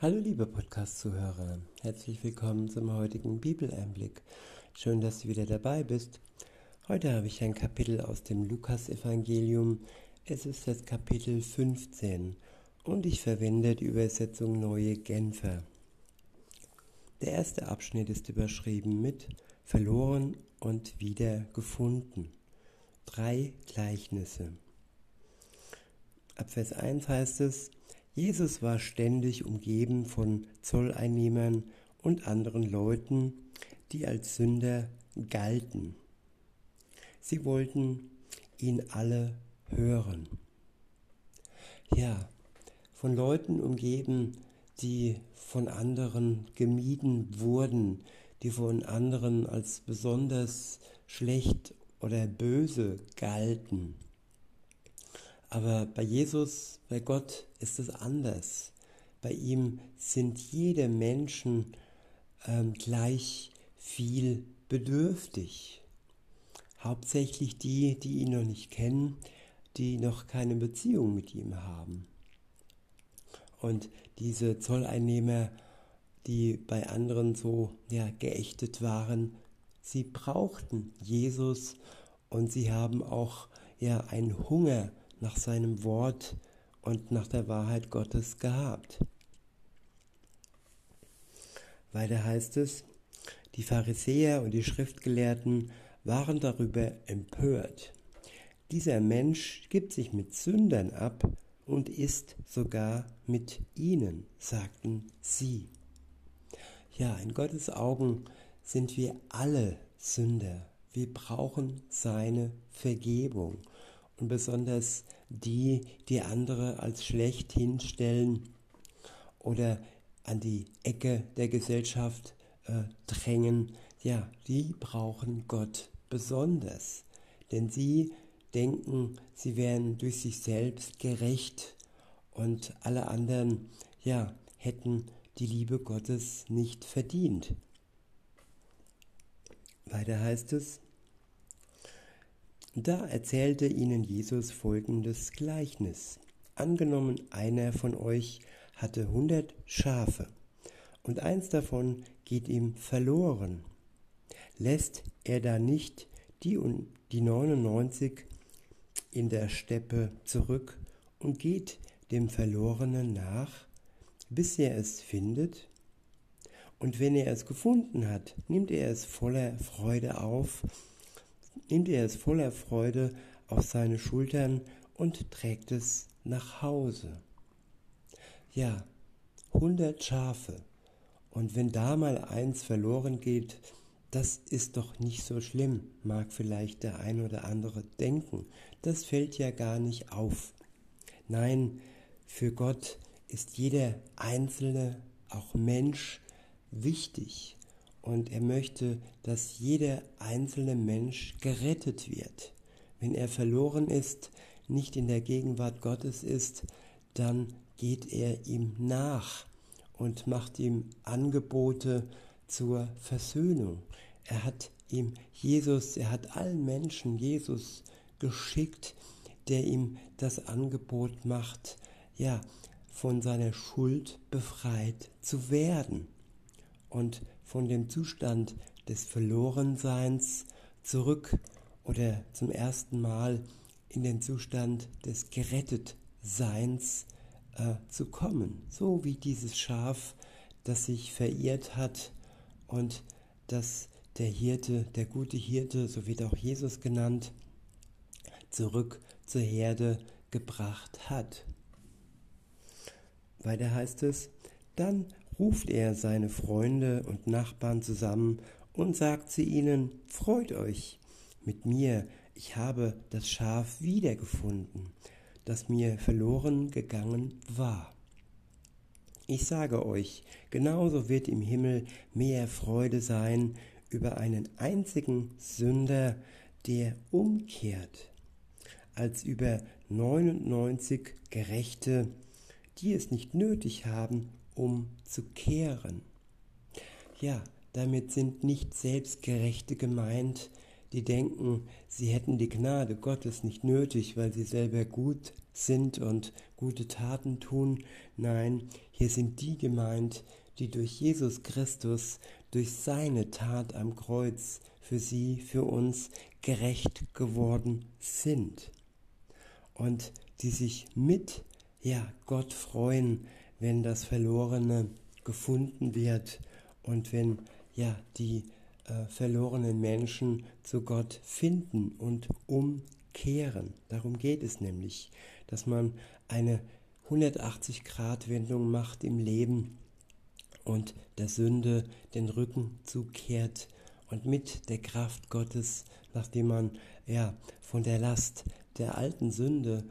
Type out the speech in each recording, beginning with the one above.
Hallo liebe Podcast-Zuhörer, herzlich willkommen zum heutigen Bibeleinblick. Schön, dass du wieder dabei bist. Heute habe ich ein Kapitel aus dem Lukas-Evangelium. Es ist das Kapitel 15 und ich verwende die Übersetzung Neue Genfer. Der erste Abschnitt ist überschrieben mit Verloren und wieder gefunden. Drei Gleichnisse. Ab Vers 1 heißt es, Jesus war ständig umgeben von Zolleinnehmern und anderen Leuten, die als Sünder galten. Sie wollten ihn alle hören. Ja, von Leuten umgeben, die von anderen gemieden wurden, die von anderen als besonders schlecht oder böse galten. Aber bei Jesus, bei Gott ist es anders. Bei ihm sind jede Menschen ähm, gleich viel bedürftig. Hauptsächlich die, die ihn noch nicht kennen, die noch keine Beziehung mit ihm haben. Und diese Zolleinnehmer, die bei anderen so ja, geächtet waren, sie brauchten Jesus und sie haben auch ja einen Hunger nach seinem Wort und nach der Wahrheit Gottes gehabt. Weiter heißt es, die Pharisäer und die Schriftgelehrten waren darüber empört. Dieser Mensch gibt sich mit Sündern ab und ist sogar mit ihnen, sagten sie. Ja, in Gottes Augen sind wir alle Sünder. Wir brauchen seine Vergebung und besonders die, die andere als schlecht hinstellen oder an die Ecke der Gesellschaft äh, drängen, ja, die brauchen Gott besonders, denn sie denken, sie wären durch sich selbst gerecht und alle anderen, ja, hätten die Liebe Gottes nicht verdient. Weiter heißt es, da erzählte ihnen Jesus folgendes Gleichnis. Angenommen, einer von euch hatte hundert Schafe, und eins davon geht ihm verloren. Lässt er da nicht die und die 99 in der Steppe zurück und geht dem Verlorenen nach, bis er es findet? Und wenn er es gefunden hat, nimmt er es voller Freude auf nimmt er es voller Freude auf seine Schultern und trägt es nach Hause. Ja, hundert Schafe. Und wenn da mal eins verloren geht, das ist doch nicht so schlimm, mag vielleicht der ein oder andere denken. Das fällt ja gar nicht auf. Nein, für Gott ist jeder einzelne, auch Mensch, wichtig und er möchte, dass jeder einzelne Mensch gerettet wird. Wenn er verloren ist, nicht in der Gegenwart Gottes ist, dann geht er ihm nach und macht ihm Angebote zur Versöhnung. Er hat ihm Jesus, er hat allen Menschen Jesus geschickt, der ihm das Angebot macht, ja, von seiner Schuld befreit zu werden. Und von dem Zustand des Verlorenseins zurück oder zum ersten Mal in den Zustand des Gerettetseins äh, zu kommen. So wie dieses Schaf, das sich verirrt hat und das der Hirte, der gute Hirte, so wird auch Jesus genannt, zurück zur Herde gebracht hat. Weiter heißt es, dann ruft er seine Freunde und Nachbarn zusammen und sagt zu ihnen, Freut euch mit mir, ich habe das Schaf wiedergefunden, das mir verloren gegangen war. Ich sage euch, genauso wird im Himmel mehr Freude sein über einen einzigen Sünder, der umkehrt, als über 99 Gerechte, die es nicht nötig haben, umzukehren. Ja, damit sind nicht Selbstgerechte gemeint, die denken, sie hätten die Gnade Gottes nicht nötig, weil sie selber gut sind und gute Taten tun. Nein, hier sind die gemeint, die durch Jesus Christus, durch seine Tat am Kreuz für sie, für uns gerecht geworden sind. Und die sich mit ja, Gott freuen, wenn das Verlorene gefunden wird und wenn ja die äh, verlorenen Menschen zu Gott finden und umkehren. Darum geht es nämlich, dass man eine 180-Grad-Wendung macht im Leben und der Sünde den Rücken zukehrt und mit der Kraft Gottes, nachdem man ja von der Last der alten Sünde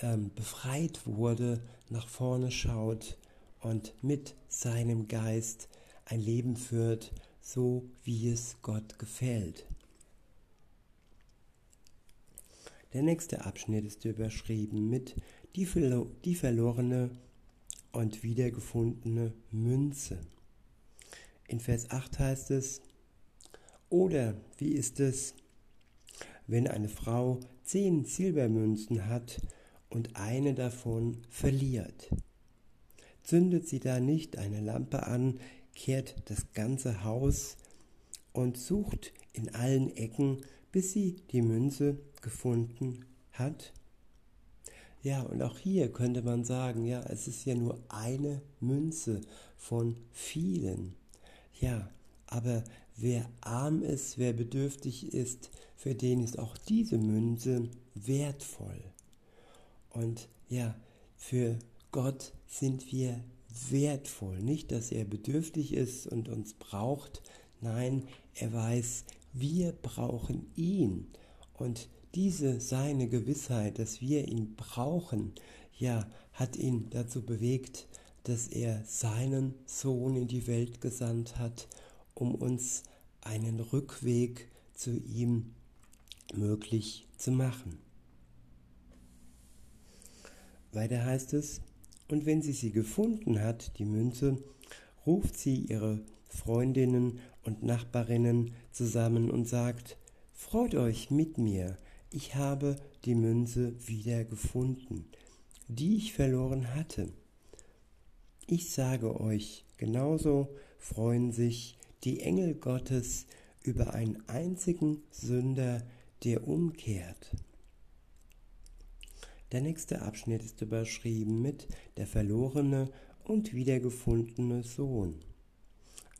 ähm, befreit wurde, nach vorne schaut und mit seinem Geist ein Leben führt, so wie es Gott gefällt. Der nächste Abschnitt ist überschrieben mit die, verlo die verlorene und wiedergefundene Münze. In Vers 8 heißt es, oder wie ist es, wenn eine Frau zehn Silbermünzen hat und eine davon verliert? Zündet sie da nicht eine Lampe an, kehrt das ganze Haus und sucht in allen Ecken, bis sie die Münze gefunden hat? Ja, und auch hier könnte man sagen, ja, es ist ja nur eine Münze von vielen. Ja, aber wer arm ist, wer bedürftig ist, für den ist auch diese Münze wertvoll. Und ja, für Gott sind wir wertvoll. Nicht, dass er bedürftig ist und uns braucht. Nein, er weiß, wir brauchen ihn. Und diese seine Gewissheit, dass wir ihn brauchen, ja, hat ihn dazu bewegt, dass er seinen Sohn in die Welt gesandt hat, um uns einen Rückweg zu ihm möglich zu machen. Weiter heißt es, und wenn sie sie gefunden hat, die Münze, ruft sie ihre Freundinnen und Nachbarinnen zusammen und sagt, Freut euch mit mir, ich habe die Münze wieder gefunden, die ich verloren hatte. Ich sage euch, genauso freuen sich die Engel Gottes über einen einzigen Sünder, der umkehrt. Der nächste Abschnitt ist überschrieben mit der verlorene und wiedergefundene Sohn.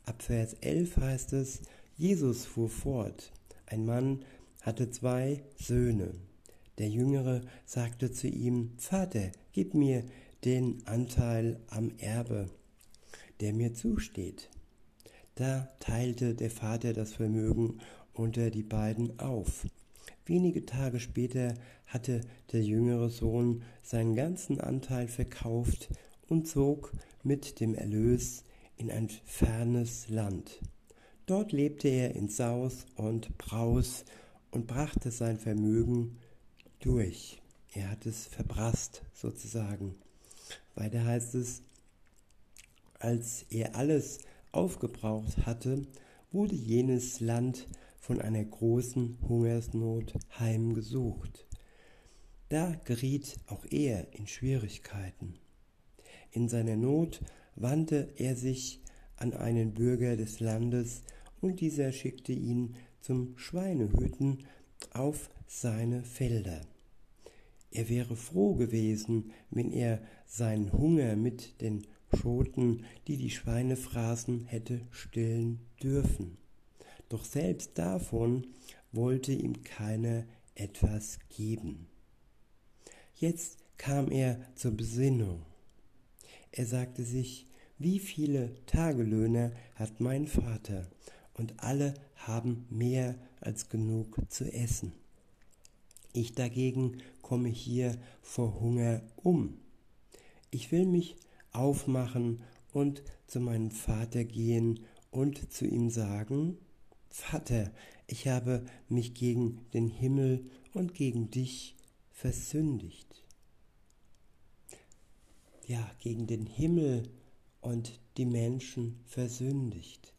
Ab Vers 11 heißt es, Jesus fuhr fort. Ein Mann hatte zwei Söhne. Der Jüngere sagte zu ihm, Vater, gib mir den Anteil am Erbe, der mir zusteht. Da teilte der Vater das Vermögen unter die beiden auf. Wenige Tage später hatte der jüngere Sohn seinen ganzen Anteil verkauft und zog mit dem Erlös in ein fernes Land. Dort lebte er in Saus und Braus und brachte sein Vermögen durch. Er hat es verbrasst sozusagen. Weiter heißt es, als er alles aufgebraucht hatte, wurde jenes Land von einer großen Hungersnot heimgesucht. Da geriet auch er in Schwierigkeiten. In seiner Not wandte er sich an einen Bürger des Landes, und dieser schickte ihn zum Schweinehüten auf seine Felder. Er wäre froh gewesen, wenn er seinen Hunger mit den Schoten, die die Schweine fraßen, hätte stillen dürfen. Doch selbst davon wollte ihm keiner etwas geben. Jetzt kam er zur Besinnung. Er sagte sich, wie viele Tagelöhner hat mein Vater, und alle haben mehr als genug zu essen. Ich dagegen komme hier vor Hunger um. Ich will mich aufmachen und zu meinem Vater gehen und zu ihm sagen, Vater, ich habe mich gegen den Himmel und gegen dich versündigt. Ja, gegen den Himmel und die Menschen versündigt.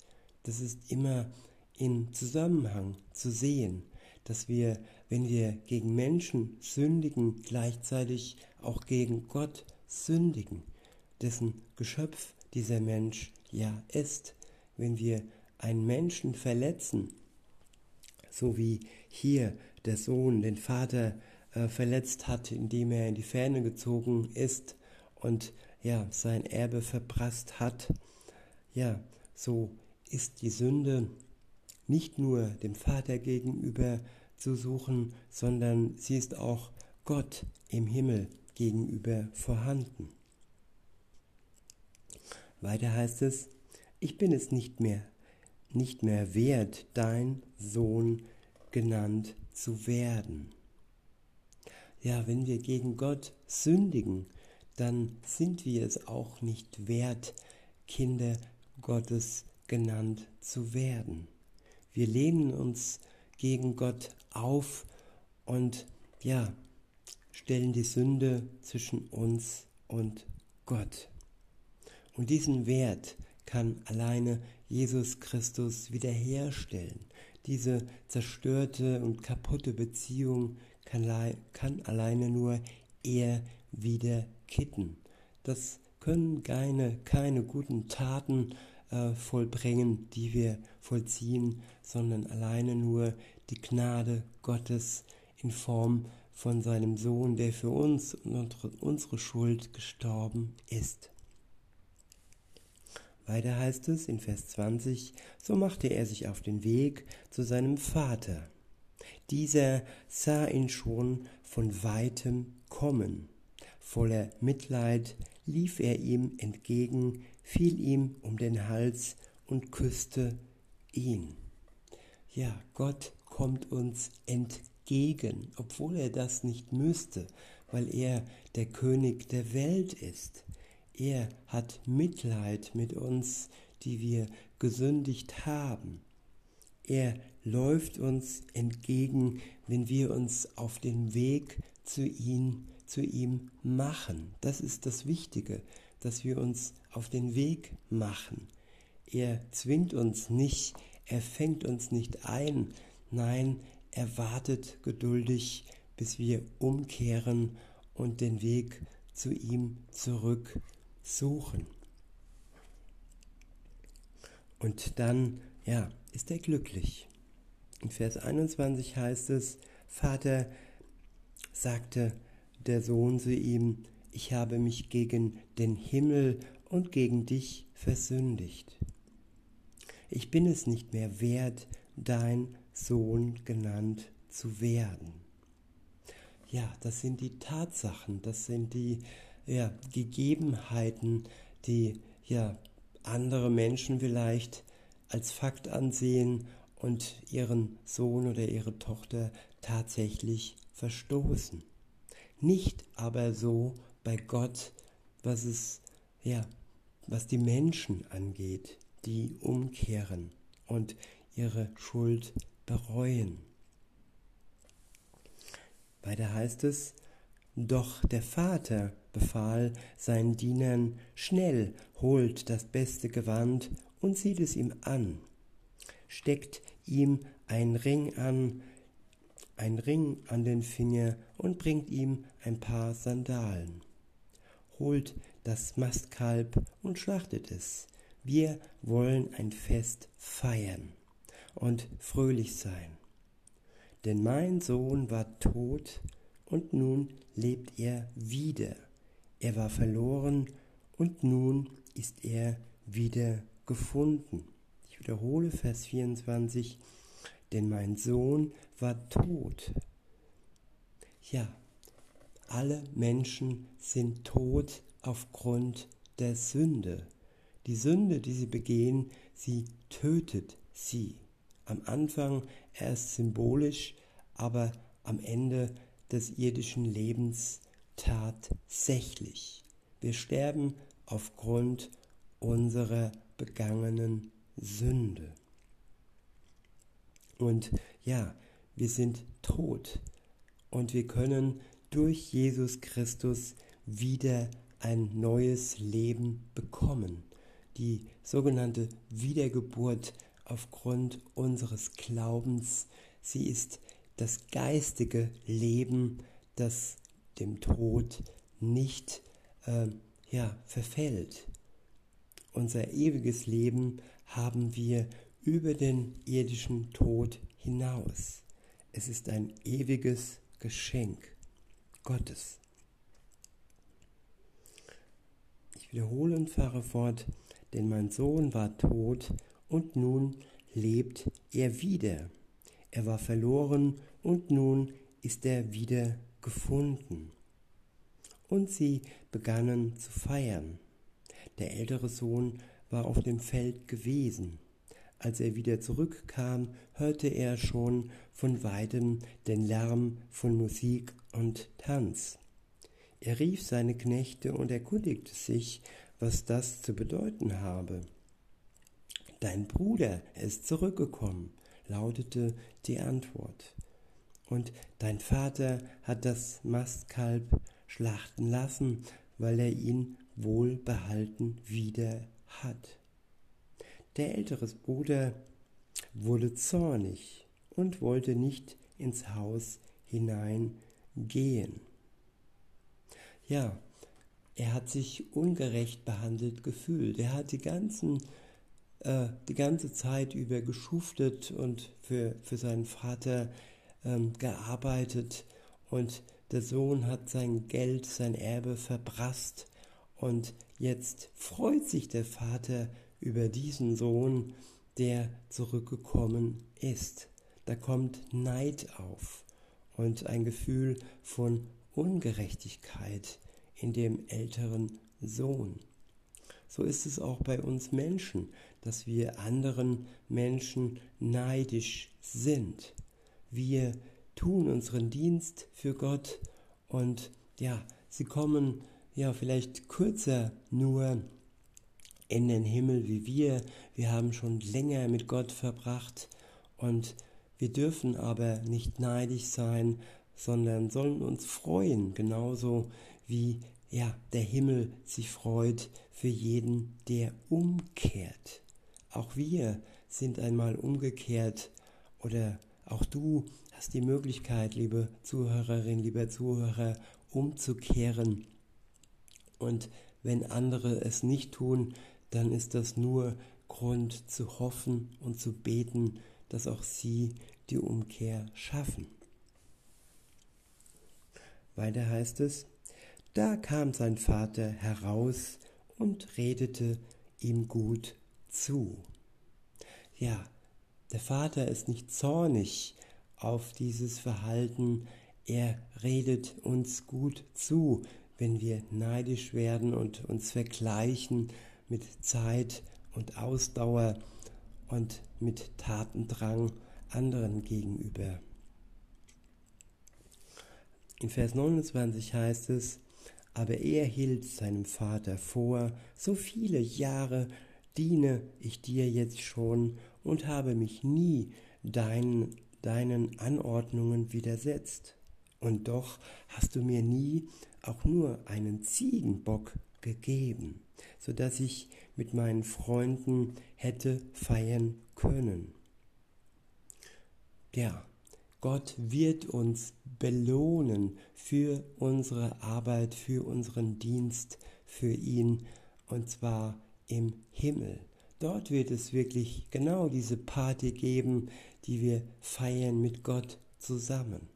Das ist immer in Zusammenhang zu sehen. dass wir, wenn wir gegen Menschen sündigen, gleichzeitig auch gegen Gott sündigen, dessen Geschöpf dieser Mensch ja ist. Wenn wir einen Menschen verletzen, so wie hier der Sohn den Vater äh, verletzt hat, indem er in die Ferne gezogen ist und ja, sein Erbe verprasst hat, ja, so ist die Sünde nicht nur dem Vater gegenüber zu suchen, sondern sie ist auch Gott im Himmel gegenüber vorhanden. Weiter heißt es, ich bin es nicht mehr, nicht mehr wert, dein Sohn genannt zu werden. Ja, wenn wir gegen Gott sündigen, dann sind wir es auch nicht wert, Kinder Gottes genannt zu werden. Wir lehnen uns gegen Gott auf und ja, stellen die Sünde zwischen uns und Gott. Und diesen Wert kann alleine Jesus Christus wiederherstellen. Diese zerstörte und kaputte Beziehung kann, kann alleine nur er wieder kitten. Das können keine, keine guten Taten äh, vollbringen, die wir vollziehen, sondern alleine nur die Gnade Gottes in Form von seinem Sohn, der für uns und unsere Schuld gestorben ist. Weiter heißt es in Vers 20, so machte er sich auf den Weg zu seinem Vater. Dieser sah ihn schon von weitem kommen. Voller Mitleid lief er ihm entgegen, fiel ihm um den Hals und küsste ihn. Ja, Gott kommt uns entgegen, obwohl er das nicht müsste, weil er der König der Welt ist. Er hat Mitleid mit uns, die wir gesündigt haben. Er läuft uns entgegen, wenn wir uns auf den Weg zu ihm, zu ihm machen. Das ist das Wichtige, dass wir uns auf den Weg machen. Er zwingt uns nicht, er fängt uns nicht ein, nein, er wartet geduldig, bis wir umkehren und den Weg zu ihm zurück suchen. Und dann, ja, ist er glücklich. In Vers 21 heißt es, Vater, sagte der Sohn zu ihm, ich habe mich gegen den Himmel und gegen dich versündigt. Ich bin es nicht mehr wert, dein Sohn genannt zu werden. Ja, das sind die Tatsachen, das sind die ja, Gegebenheiten, die ja andere Menschen vielleicht als Fakt ansehen und ihren Sohn oder ihre Tochter tatsächlich verstoßen. Nicht aber so bei Gott, was es ja, was die Menschen angeht, die umkehren und ihre Schuld bereuen. Weiter heißt es, doch der Vater befahl seinen Dienern, schnell holt das beste Gewand und zieht es ihm an, steckt ihm ein Ring an, ein Ring an den Finger und bringt ihm ein paar Sandalen. Holt das Mastkalb und schlachtet es. Wir wollen ein Fest feiern und fröhlich sein. Denn mein Sohn war tot und nun lebt er wieder. Er war verloren und nun ist er wieder gefunden. Ich wiederhole Vers 24, denn mein Sohn war tot. Ja, alle Menschen sind tot aufgrund der Sünde. Die Sünde, die sie begehen, sie tötet sie. Am Anfang erst symbolisch, aber am Ende des irdischen Lebens tatsächlich. Wir sterben aufgrund unserer begangenen Sünde. Und ja, wir sind tot und wir können durch Jesus Christus wieder ein neues Leben bekommen. Die sogenannte Wiedergeburt aufgrund unseres Glaubens, sie ist das geistige Leben, das dem Tod nicht äh, ja, verfällt. Unser ewiges Leben haben wir über den irdischen Tod hinaus. Es ist ein ewiges Geschenk Gottes. Ich wiederhole und fahre fort, denn mein Sohn war tot und nun lebt er wieder. Er war verloren und nun ist er wieder gefunden. Und sie begannen zu feiern. Der ältere Sohn war auf dem Feld gewesen. Als er wieder zurückkam, hörte er schon von weitem den Lärm von Musik und Tanz. Er rief seine Knechte und erkundigte sich, was das zu bedeuten habe. Dein Bruder ist zurückgekommen, lautete die Antwort. Und dein Vater hat das Mastkalb schlachten lassen, weil er ihn wohlbehalten wieder hat. Der ältere Bruder wurde zornig und wollte nicht ins Haus hineingehen. Ja, er hat sich ungerecht behandelt gefühlt. Er hat die, ganzen, äh, die ganze Zeit über geschuftet und für, für seinen Vater ähm, gearbeitet und der Sohn hat sein Geld, sein Erbe verprasst und jetzt freut sich der Vater über diesen Sohn, der zurückgekommen ist. Da kommt Neid auf und ein Gefühl von Ungerechtigkeit in dem älteren Sohn. So ist es auch bei uns Menschen, dass wir anderen Menschen neidisch sind. Wir tun unseren Dienst für Gott und ja, sie kommen ja vielleicht kürzer nur in den Himmel wie wir. Wir haben schon länger mit Gott verbracht und wir dürfen aber nicht neidisch sein, sondern sollen uns freuen, genauso wie ja, der Himmel sich freut für jeden, der umkehrt. Auch wir sind einmal umgekehrt oder auch du hast die Möglichkeit, liebe Zuhörerin, lieber Zuhörer, umzukehren. Und wenn andere es nicht tun, dann ist das nur Grund zu hoffen und zu beten, dass auch sie die Umkehr schaffen. Weiter heißt es, da kam sein Vater heraus und redete ihm gut zu. Ja, der Vater ist nicht zornig auf dieses Verhalten, er redet uns gut zu, wenn wir neidisch werden und uns vergleichen mit Zeit und Ausdauer und mit Tatendrang anderen gegenüber. In Vers 29 heißt es, aber er hielt seinem Vater vor, so viele Jahre diene ich dir jetzt schon und habe mich nie deinen, deinen Anordnungen widersetzt. Und doch hast du mir nie auch nur einen Ziegenbock gegeben, so dass ich mit meinen Freunden hätte feiern können. Ja, Gott wird uns belohnen für unsere Arbeit, für unseren Dienst, für ihn, und zwar im Himmel. Dort wird es wirklich genau diese Party geben, die wir feiern mit Gott zusammen.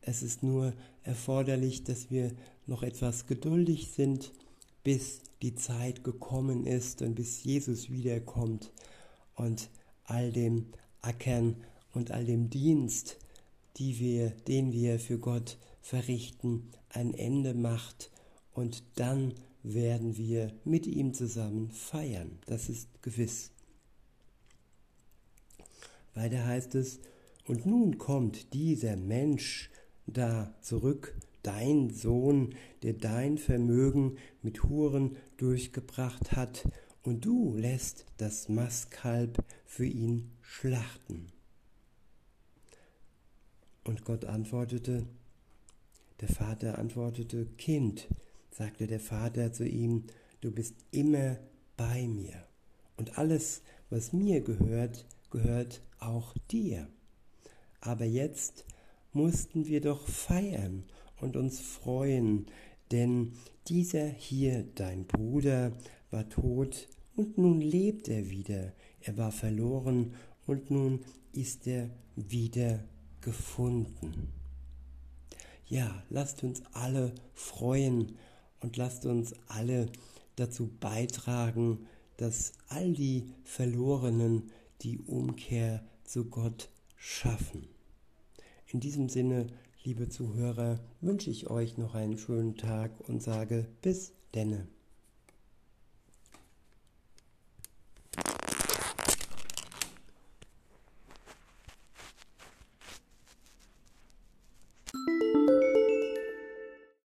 Es ist nur erforderlich, dass wir noch etwas geduldig sind, bis die Zeit gekommen ist und bis Jesus wiederkommt und all dem Ackern und all dem Dienst, die wir, den wir für Gott verrichten, ein Ende macht und dann werden wir mit ihm zusammen feiern. Das ist gewiss. Weiter heißt es, und nun kommt dieser Mensch da zurück, dein Sohn, der dein Vermögen mit Huren durchgebracht hat, und du lässt das Mastkalb für ihn schlachten. Und Gott antwortete, der Vater antwortete, Kind, sagte der Vater zu ihm, du bist immer bei mir, und alles, was mir gehört, gehört auch dir. Aber jetzt mussten wir doch feiern und uns freuen, denn dieser hier, dein Bruder, war tot und nun lebt er wieder. Er war verloren und nun ist er wieder gefunden. Ja, lasst uns alle freuen und lasst uns alle dazu beitragen, dass all die Verlorenen die Umkehr zu Gott schaffen. In diesem Sinne, liebe Zuhörer, wünsche ich euch noch einen schönen Tag und sage bis denne.